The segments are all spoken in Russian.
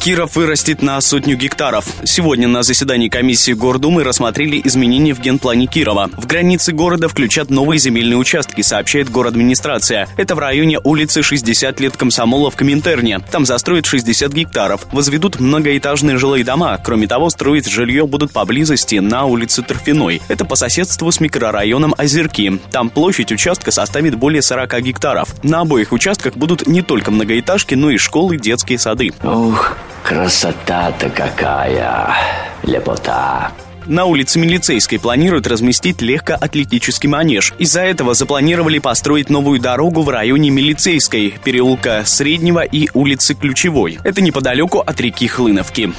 Киров вырастет на сотню гектаров. Сегодня на заседании комиссии Гордумы рассмотрели изменения в генплане Кирова. В границы города включат новые земельные участки, сообщает город-администрация. Это в районе улицы 60 лет комсомола в Коминтерне. Там застроят 60 гектаров. Возведут многоэтажные жилые дома. Кроме того, строить жилье будут поблизости на улице Торфяной. Это по соседству с микрорайоном Озерки. Там площадь участка составит более 40 гектаров. На обоих участках будут не только многоэтажки, но и школы, детские сады. Ух, красота-то какая, лепота. На улице Милицейской планируют разместить легкоатлетический манеж. Из-за этого запланировали построить новую дорогу в районе Милицейской, переулка Среднего и улицы Ключевой. Это неподалеку от реки Хлыновки.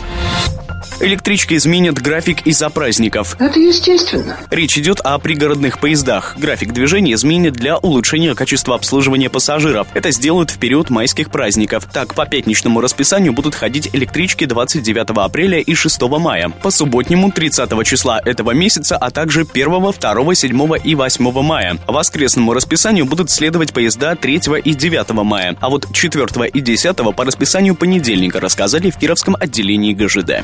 Электрички изменят график из-за праздников. Это естественно. Речь идет о пригородных поездах. График движения изменят для улучшения качества обслуживания пассажиров. Это сделают в период майских праздников. Так, по пятничному расписанию будут ходить электрички 29 апреля и 6 мая. По субботнему 30 числа этого месяца, а также 1, 2, 7 и 8 мая. Воскресному расписанию будут следовать поезда 3 и 9 мая. А вот 4 и 10 по расписанию понедельника рассказали в Кировском отделении ГЖД.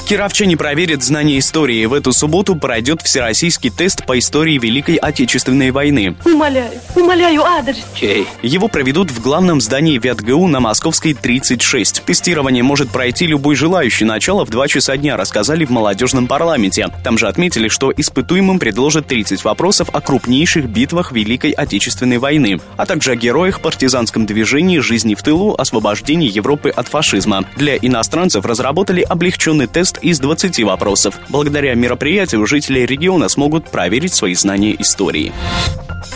Кировчане проверят знания истории. В эту субботу пройдет всероссийский тест по истории Великой Отечественной войны. Умоляю, умоляю, адрес. Чей? Его проведут в главном здании ВятГУ на Московской 36. Тестирование может пройти любой желающий. Начало в 2 часа дня, рассказали в молодежном парламенте. Там же отметили, что испытуемым предложат 30 вопросов о крупнейших битвах Великой Отечественной войны, а также о героях, партизанском движении, жизни в тылу, освобождении Европы от фашизма. Для иностранцев разработали облегченный тест из 20 вопросов. Благодаря мероприятию жители региона смогут проверить свои знания истории.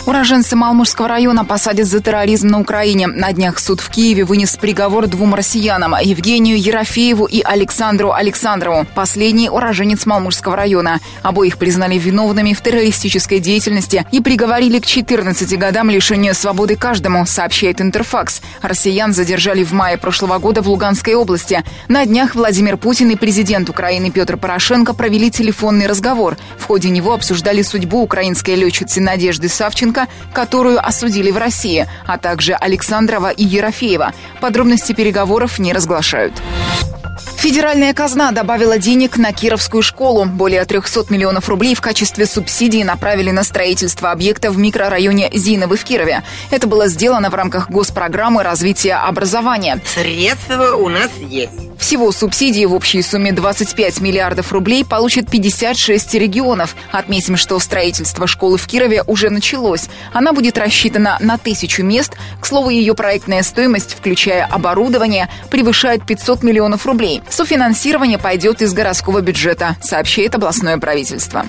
Уроженцы Малмужского района посадят за терроризм на Украине. На днях суд в Киеве вынес приговор двум россиянам – Евгению Ерофееву и Александру Александрову. Последний – уроженец Малмужского района. Обоих признали виновными в террористической деятельности и приговорили к 14 годам лишения свободы каждому, сообщает Интерфакс. Россиян задержали в мае прошлого года в Луганской области. На днях Владимир Путин и президент Украины Петр Порошенко провели телефонный разговор. В ходе него обсуждали судьбу украинской летчицы Надежды Савченко, которую осудили в России, а также Александрова и Ерофеева. Подробности переговоров не разглашают. Федеральная казна добавила денег на Кировскую школу. Более 300 миллионов рублей в качестве субсидии направили на строительство объекта в микрорайоне Зиновы в Кирове. Это было сделано в рамках госпрограммы развития образования. Средства у нас есть. Всего субсидии в общей сумме 25 миллиардов рублей получат 56 регионов. Отметим, что строительство школы в Кирове уже началось. Она будет рассчитана на тысячу мест. К слову, ее проектная стоимость, включая оборудование, превышает 500 миллионов рублей. Софинансирование пойдет из городского бюджета, сообщает областное правительство.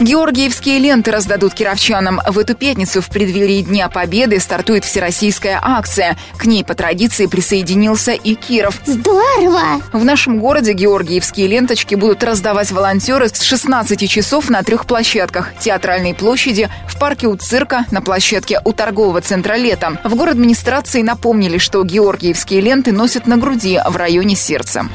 Георгиевские ленты раздадут кировчанам. В эту пятницу в преддверии Дня Победы стартует всероссийская акция. К ней по традиции присоединился и Киров. Здорово! В нашем городе георгиевские ленточки будут раздавать волонтеры с 16 часов на трех площадках. Театральной площади, в парке у цирка, на площадке у торгового центра «Лето». В город администрации напомнили, что георгиевские ленты носят на груди в районе сердца.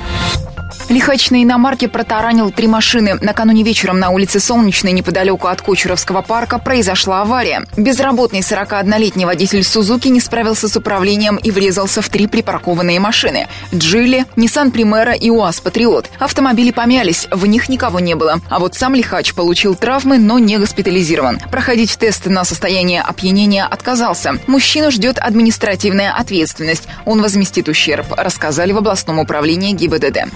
Лихач на иномарке протаранил три машины. Накануне вечером на улице Солнечной, неподалеку от Кучеровского парка, произошла авария. Безработный 41-летний водитель Сузуки не справился с управлением и врезался в три припаркованные машины. Джили, Nissan Примера и УАЗ Патриот. Автомобили помялись, в них никого не было. А вот сам Лихач получил травмы, но не госпитализирован. Проходить тесты на состояние опьянения отказался. Мужчину ждет административная ответственность. Он возместит ущерб, рассказали в областном управлении ГИБДД.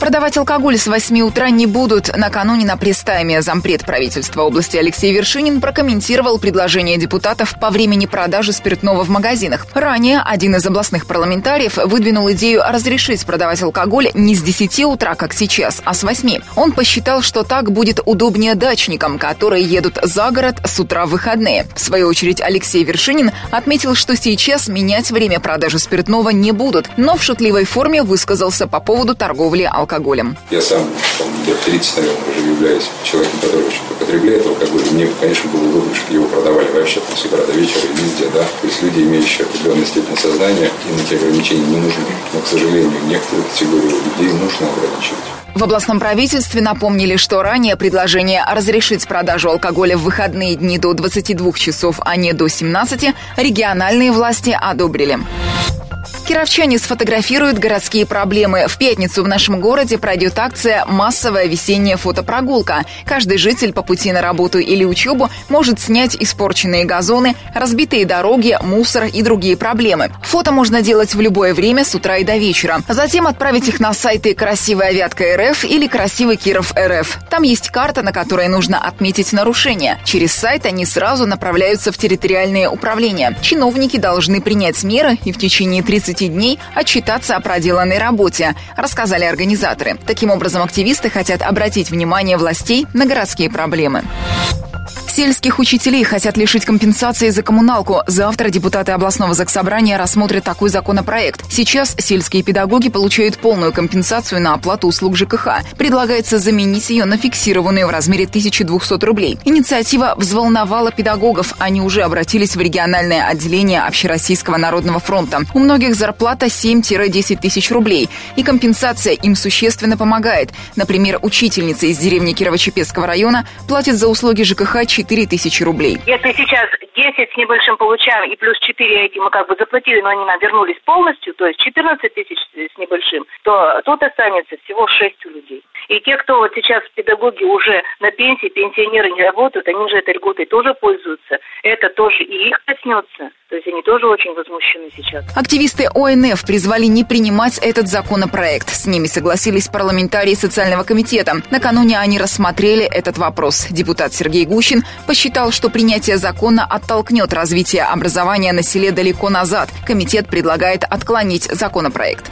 Продавать алкоголь с 8 утра не будут. Накануне на пресс-тайме зампред правительства области Алексей Вершинин прокомментировал предложение депутатов по времени продажи спиртного в магазинах. Ранее один из областных парламентариев выдвинул идею разрешить продавать алкоголь не с 10 утра, как сейчас, а с 8. Он посчитал, что так будет удобнее дачникам, которые едут за город с утра в выходные. В свою очередь Алексей Вершинин отметил, что сейчас менять время продажи спиртного не будут, но в шутливой форме высказался по поводу торговли алкоголем. Я сам, там, лет 30, наверное, уже являюсь человеком, который очень потребляет алкоголь. Мне, конечно, было удобно, чтобы его продавали вообще там, с утра до вечера и везде, да. То есть люди, имеющие определенную степень сознания, им эти ограничения не нужны. Но, к сожалению, некоторые категории людей нужно ограничивать. В областном правительстве напомнили, что ранее предложение разрешить продажу алкоголя в выходные дни до 22 часов, а не до 17, региональные власти одобрили. Кировчане сфотографируют городские проблемы. В пятницу в нашем городе пройдет акция «Массовая весенняя фотопрогулка». Каждый житель по пути на работу или учебу может снять испорченные газоны, разбитые дороги, мусор и другие проблемы. Фото можно делать в любое время с утра и до вечера. Затем отправить их на сайты «Красивая Вятка РФ» или «Красивый Киров РФ». Там есть карта, на которой нужно отметить нарушения. Через сайт они сразу направляются в территориальные управления. Чиновники должны принять меры и в течение 30 30 дней отчитаться о проделанной работе, рассказали организаторы. Таким образом, активисты хотят обратить внимание властей на городские проблемы. Сельских учителей хотят лишить компенсации за коммуналку. Завтра депутаты областного заксобрания рассмотрят такой законопроект. Сейчас сельские педагоги получают полную компенсацию на оплату услуг ЖКХ. Предлагается заменить ее на фиксированную в размере 1200 рублей. Инициатива взволновала педагогов. Они уже обратились в региональное отделение Общероссийского народного фронта. У многих зарплата 7-10 тысяч рублей. И компенсация им существенно помогает. Например, учительница из деревни Кирово-Чепецкого района платит за услуги ЖКХ 4 тысячи рублей. Если сейчас 10 с небольшим получаем и плюс 4 эти мы как бы заплатили, но они нам вернулись полностью, то есть 14 тысяч с небольшим, то тут останется всего 6 у людей. И те, кто вот сейчас педагоги уже на пенсии, пенсионеры не работают, они же этой льготой тоже пользуются. Это тоже и их коснется. То есть они тоже очень возмущены сейчас. Активисты ОНФ призвали не принимать этот законопроект. С ними согласились парламентарии социального комитета. Накануне они рассмотрели этот вопрос. Депутат Сергей Гущин посчитал, что принятие закона оттолкнет развитие образования на селе далеко назад. Комитет предлагает отклонить законопроект.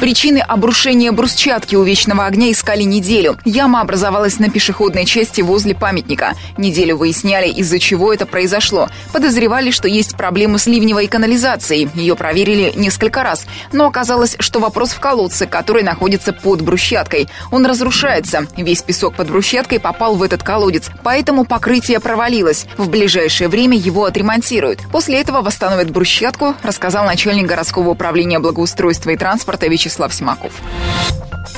Причины обрушения брусчатки у Вечного огня искали неделю. Яма образовалась на пешеходной части возле памятника. Неделю выясняли, из-за чего это произошло. Подозревали, что есть проблемы с ливневой канализацией. Ее проверили несколько раз. Но оказалось, что вопрос в колодце, который находится под брусчаткой. Он разрушается. Весь песок под брусчаткой попал в этот колодец. Поэтому покрытие провалилось. В ближайшее время его отремонтируют. После этого восстановят брусчатку, рассказал начальник городского управления благоустройства и транспорта Вячеслав Вячеслав Симаков.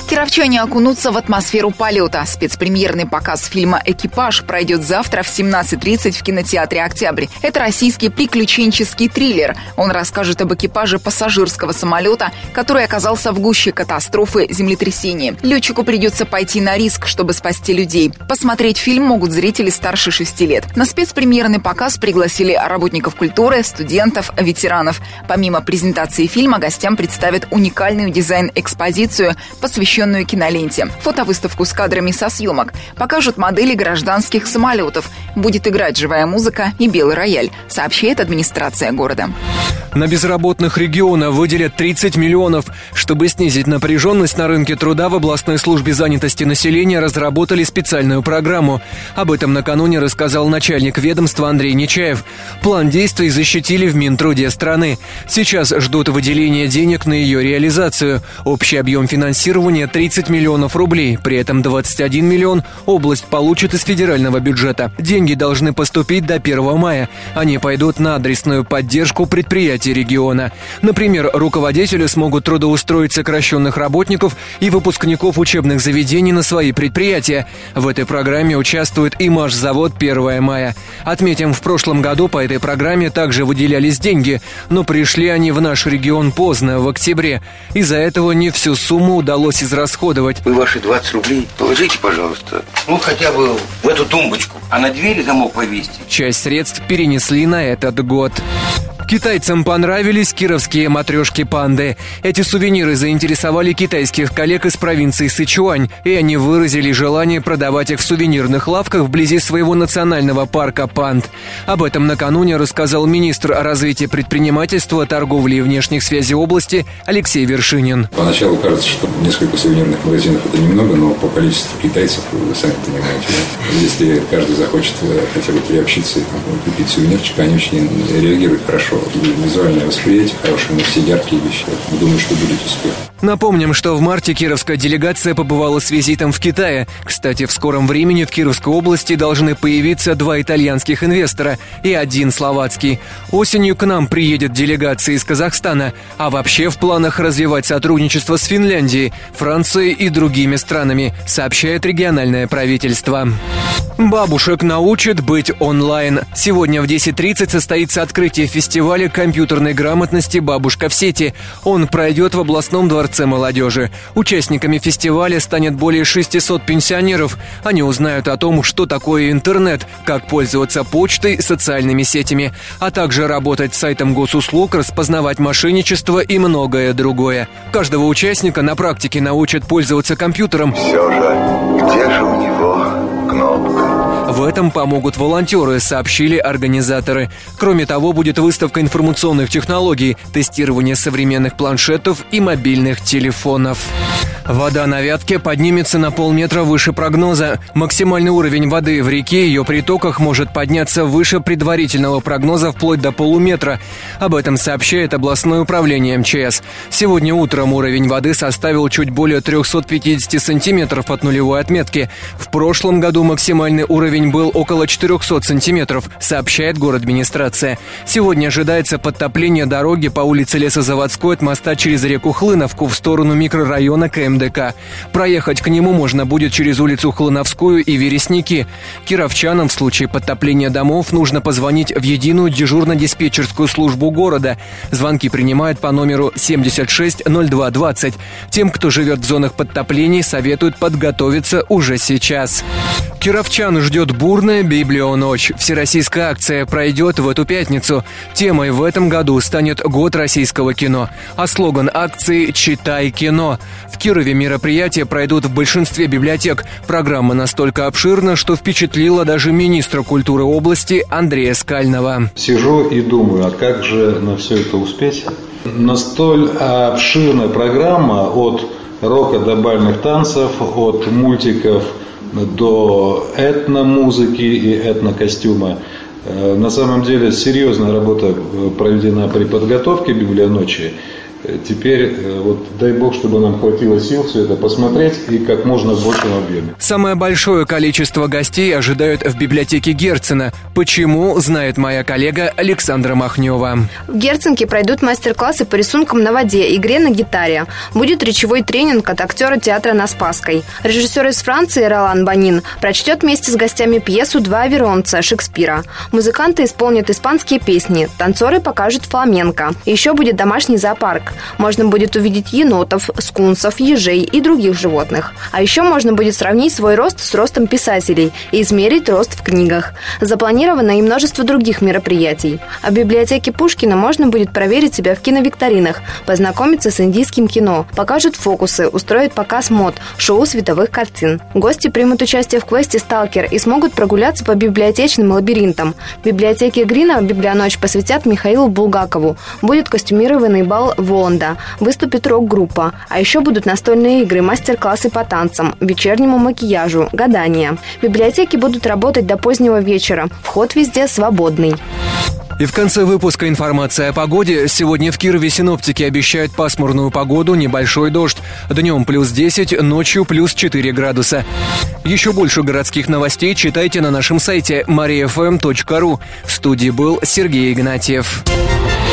Кировчане окунутся в атмосферу полета. Спецпремьерный показ фильма «Экипаж» пройдет завтра в 17.30 в кинотеатре «Октябрь». Это российский приключенческий триллер. Он расскажет об экипаже пассажирского самолета, который оказался в гуще катастрофы землетрясения. Летчику придется пойти на риск, чтобы спасти людей. Посмотреть фильм могут зрители старше 6 лет. На спецпремьерный показ пригласили работников культуры, студентов, ветеранов. Помимо презентации фильма, гостям представят уникальную дизайн-экспозицию, посвященную посвященную киноленте. Фотовыставку с кадрами со съемок. Покажут модели гражданских самолетов. Будет играть живая музыка и белый рояль, сообщает администрация города. На безработных региона выделят 30 миллионов. Чтобы снизить напряженность на рынке труда, в областной службе занятости населения разработали специальную программу. Об этом накануне рассказал начальник ведомства Андрей Нечаев. План действий защитили в Минтруде страны. Сейчас ждут выделения денег на ее реализацию. Общий объем финансирования 30 миллионов рублей, при этом 21 миллион область получит из федерального бюджета. Деньги должны поступить до 1 мая. Они пойдут на адресную поддержку предприятий региона. Например, руководители смогут трудоустроить сокращенных работников и выпускников учебных заведений на свои предприятия. В этой программе участвует и Машзавод 1 мая. Отметим, в прошлом году по этой программе также выделялись деньги, но пришли они в наш регион поздно, в октябре. Из-за этого не всю сумму удалось изработать израсходовать. Вы ваши 20 рублей положите, пожалуйста, ну хотя бы в эту тумбочку, а на двери замок повесьте. Часть средств перенесли на этот год. Китайцам понравились кировские матрешки-панды. Эти сувениры заинтересовали китайских коллег из провинции Сычуань, и они выразили желание продавать их в сувенирных лавках вблизи своего национального парка панд. Об этом накануне рассказал министр развития предпринимательства, торговли и внешних связей области Алексей Вершинин. Поначалу кажется, что несколько сувенирных магазинов это немного, но по количеству китайцев, вы сами понимаете, да? если каждый захочет э, хотя бы приобщиться и купить сувенирчик, они очень реагируют хорошо визуальное восприятие хорошее, но все яркие вещи. Думаю, что будет успех. Напомним, что в марте кировская делегация побывала с визитом в Китае. Кстати, в скором времени в Кировской области должны появиться два итальянских инвестора и один словацкий. Осенью к нам приедет делегация из Казахстана, а вообще в планах развивать сотрудничество с Финляндией, Францией и другими странами, сообщает региональное правительство. Бабушек научат быть онлайн. Сегодня в 10.30 состоится открытие фестиваля компьютерной грамотности «Бабушка в сети». Он пройдет в областном дворце молодежи. Участниками фестиваля станет более 600 пенсионеров. Они узнают о том, что такое интернет, как пользоваться почтой, социальными сетями, а также работать с сайтом госуслуг, распознавать мошенничество и многое другое. Каждого участника на практике научат пользоваться компьютером. Все же, где же у него кнопка? В этом помогут волонтеры, сообщили организаторы. Кроме того, будет выставка информационных технологий, тестирование современных планшетов и мобильных телефонов. Вода на Вятке поднимется на полметра выше прогноза. Максимальный уровень воды в реке и ее притоках может подняться выше предварительного прогноза вплоть до полуметра. Об этом сообщает областное управление МЧС. Сегодня утром уровень воды составил чуть более 350 сантиметров от нулевой отметки. В прошлом году максимальный уровень был около 400 сантиметров, сообщает город администрация. Сегодня ожидается подтопление дороги по улице Лесозаводской от моста через реку Хлыновку в сторону микрорайона КМ МДК. Проехать к нему можно будет через улицу Хлыновскую и Вересники. Кировчанам в случае подтопления домов нужно позвонить в единую дежурно-диспетчерскую службу города. Звонки принимают по номеру 760220. Тем, кто живет в зонах подтоплений, советуют подготовиться уже сейчас. Кировчан ждет бурная библионочь. Всероссийская акция пройдет в эту пятницу. Темой в этом году станет год российского кино. А слоган акции «Читай кино». В Кирове мероприятия пройдут в большинстве библиотек. Программа настолько обширна, что впечатлила даже министра культуры области Андрея Скального. Сижу и думаю, а как же на все это успеть? Но обширная программа от рока до бальных танцев, от мультиков до этномузыки и этнокостюма. Э, на самом деле серьезная работа проведена при подготовке библионочи. Теперь э, вот дай бог, чтобы нам хватило сил все это посмотреть и как можно в большем объеме. Самое большое количество гостей ожидают в библиотеке Герцена. Почему, знает моя коллега Александра Махнева. В Герценке пройдут мастер-классы по рисункам на воде, игре на гитаре. Будет речевой тренинг от актера театра на Спасской. Режиссер из Франции Ролан Банин прочтет вместе с гостями пьесу «Два веронца» Шекспира. Музыканты исполнят испанские песни, танцоры покажут фламенко. Еще будет домашний зоопарк. Можно будет увидеть енотов, скунсов, ежей и других животных. А еще можно будет сравнить свой рост с ростом писателей и измерить рост в книгах. Запланировано и множество других мероприятий. А в библиотеке Пушкина можно будет проверить себя в киновикторинах, познакомиться с индийским кино, покажут фокусы, устроят показ мод, шоу световых картин. Гости примут участие в квесте «Сталкер» и смогут прогуляться по библиотечным лабиринтам. В библиотеке Грина библионочь посвятят Михаилу Булгакову. Будет костюмированный бал в Воланда, выступит рок-группа, а еще будут настольные игры, мастер-классы по танцам, вечернему макияжу, гадания. Библиотеки будут работать до позднего вечера. Вход везде свободный. И в конце выпуска информация о погоде. Сегодня в Кирове синоптики обещают пасмурную погоду, небольшой дождь. Днем плюс 10, ночью плюс 4 градуса. Еще больше городских новостей читайте на нашем сайте mariafm.ru. В студии был Сергей Игнатьев.